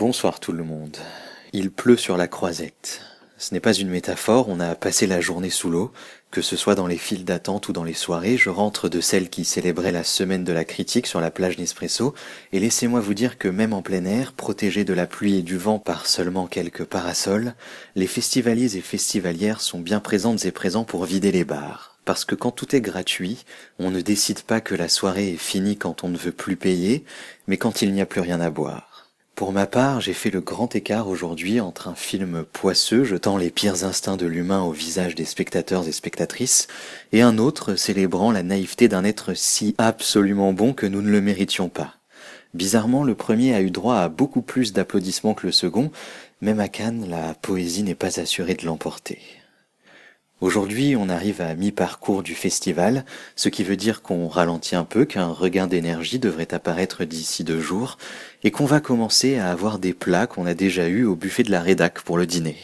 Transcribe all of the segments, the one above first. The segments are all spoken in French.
Bonsoir tout le monde. Il pleut sur la croisette. Ce n'est pas une métaphore, on a passé la journée sous l'eau. Que ce soit dans les files d'attente ou dans les soirées, je rentre de celle qui célébrait la semaine de la critique sur la plage Nespresso, et laissez-moi vous dire que même en plein air, protégés de la pluie et du vent par seulement quelques parasols, les festivaliers et festivalières sont bien présentes et présents pour vider les bars. Parce que quand tout est gratuit, on ne décide pas que la soirée est finie quand on ne veut plus payer, mais quand il n'y a plus rien à boire. Pour ma part, j'ai fait le grand écart aujourd'hui entre un film poisseux jetant les pires instincts de l'humain au visage des spectateurs et spectatrices, et un autre célébrant la naïveté d'un être si absolument bon que nous ne le méritions pas. Bizarrement, le premier a eu droit à beaucoup plus d'applaudissements que le second, même à Cannes, la poésie n'est pas assurée de l'emporter. Aujourd'hui, on arrive à mi-parcours du festival, ce qui veut dire qu'on ralentit un peu, qu'un regain d'énergie devrait apparaître d'ici deux jours, et qu'on va commencer à avoir des plats qu'on a déjà eus au buffet de la rédac pour le dîner.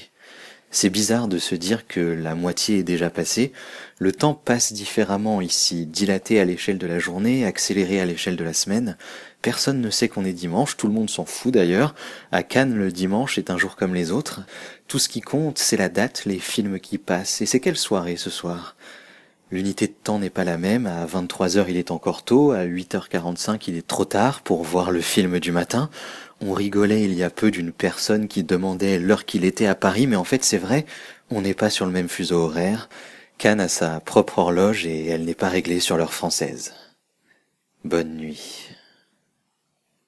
C'est bizarre de se dire que la moitié est déjà passée. Le temps passe différemment ici, dilaté à l'échelle de la journée, accéléré à l'échelle de la semaine. Personne ne sait qu'on est dimanche, tout le monde s'en fout d'ailleurs. À Cannes, le dimanche est un jour comme les autres. Tout ce qui compte, c'est la date, les films qui passent. Et c'est quelle soirée ce soir? L'unité de temps n'est pas la même. À 23h, il est encore tôt. À 8h45, il est trop tard pour voir le film du matin. On rigolait il y a peu d'une personne qui demandait l'heure qu'il était à Paris, mais en fait, c'est vrai, on n'est pas sur le même fuseau horaire. Cannes a sa propre horloge et elle n'est pas réglée sur l'heure française. Bonne nuit.